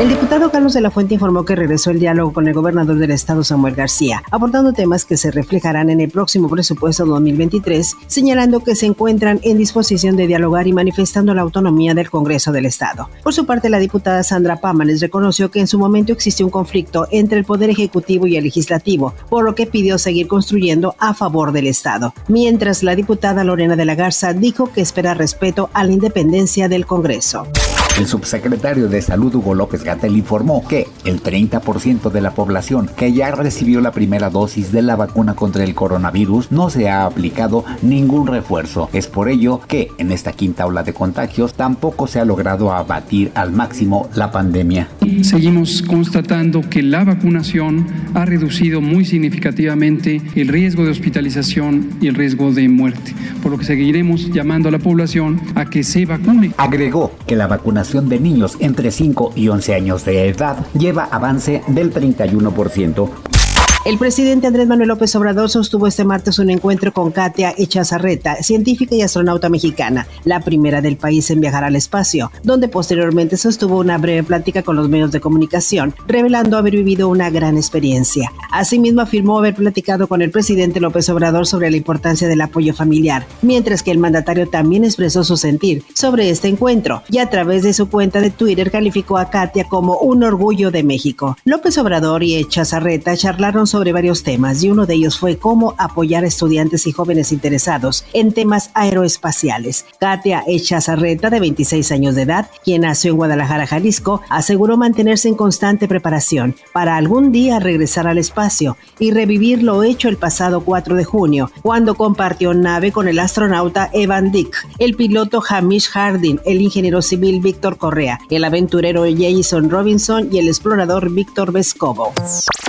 El diputado Carlos de la Fuente informó que regresó el diálogo con el gobernador del estado Samuel García, abordando temas que se reflejarán en el próximo presupuesto 2023, señalando que se encuentran en disposición de dialogar y manifestando la autonomía del Congreso del Estado. Por su parte, la diputada Sandra Pámanes reconoció que en su momento existió un conflicto entre el Poder Ejecutivo y el Legislativo, por lo que pidió seguir construyendo a favor del Estado, mientras la diputada Lorena de la Garza dijo que espera respeto a la independencia del Congreso. El subsecretario de Salud Hugo López Gatel informó que el 30% de la población que ya recibió la primera dosis de la vacuna contra el coronavirus no se ha aplicado ningún refuerzo. Es por ello que en esta quinta ola de contagios tampoco se ha logrado abatir al máximo la pandemia. Seguimos constatando que la vacunación ha reducido muy significativamente el riesgo de hospitalización y el riesgo de muerte, por lo que seguiremos llamando a la población a que se vacune. Agregó que la vacunación de niños entre 5 y 11 años de edad lleva avance del 31%. El presidente Andrés Manuel López Obrador sostuvo este martes un encuentro con Katia Echazarreta, científica y astronauta mexicana, la primera del país en viajar al espacio, donde posteriormente sostuvo una breve plática con los medios de comunicación, revelando haber vivido una gran experiencia. Asimismo, afirmó haber platicado con el presidente López Obrador sobre la importancia del apoyo familiar, mientras que el mandatario también expresó su sentir sobre este encuentro y a través de su cuenta de Twitter calificó a Katia como un orgullo de México. López Obrador y Echazarreta charlaron sobre varios temas y uno de ellos fue cómo apoyar a estudiantes y jóvenes interesados en temas aeroespaciales. Katia Echazarreta, de 26 años de edad, quien nació en Guadalajara, Jalisco, aseguró mantenerse en constante preparación para algún día regresar al espacio y revivir lo hecho el pasado 4 de junio, cuando compartió nave con el astronauta Evan Dick, el piloto Hamish Harding, el ingeniero civil Víctor Correa, el aventurero Jason Robinson y el explorador Víctor Vescovo.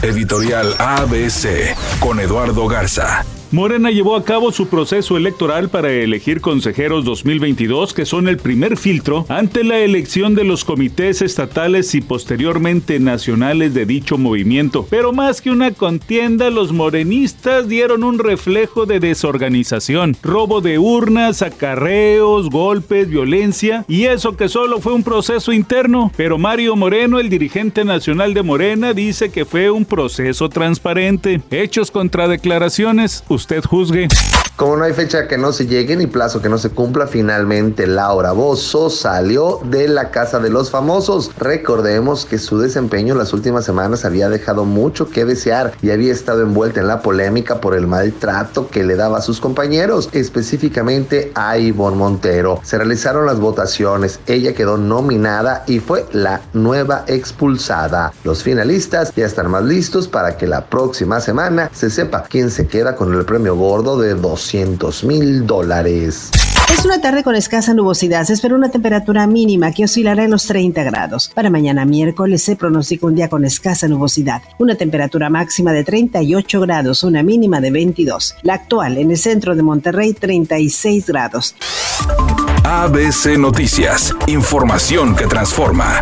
Editorial ABC con Eduardo Garza. Morena llevó a cabo su proceso electoral para elegir consejeros 2022, que son el primer filtro ante la elección de los comités estatales y posteriormente nacionales de dicho movimiento. Pero más que una contienda, los morenistas dieron un reflejo de desorganización, robo de urnas, acarreos, golpes, violencia, y eso que solo fue un proceso interno. Pero Mario Moreno, el dirigente nacional de Morena, dice que fue un proceso transparente. Hechos contra declaraciones usted juzgue. Como no hay fecha que no se llegue ni plazo que no se cumpla, finalmente Laura Bozo salió de la casa de los famosos. Recordemos que su desempeño en las últimas semanas había dejado mucho que desear y había estado envuelta en la polémica por el maltrato que le daba a sus compañeros, específicamente a Ivonne Montero. Se realizaron las votaciones, ella quedó nominada y fue la nueva expulsada. Los finalistas ya están más listos para que la próxima semana se sepa quién se queda con el premio gordo de 200 mil dólares. Es una tarde con escasa nubosidad. Se espera una temperatura mínima que oscilará en los 30 grados. Para mañana miércoles se pronostica un día con escasa nubosidad. Una temperatura máxima de 38 grados, una mínima de 22. La actual en el centro de Monterrey, 36 grados. ABC Noticias. Información que transforma.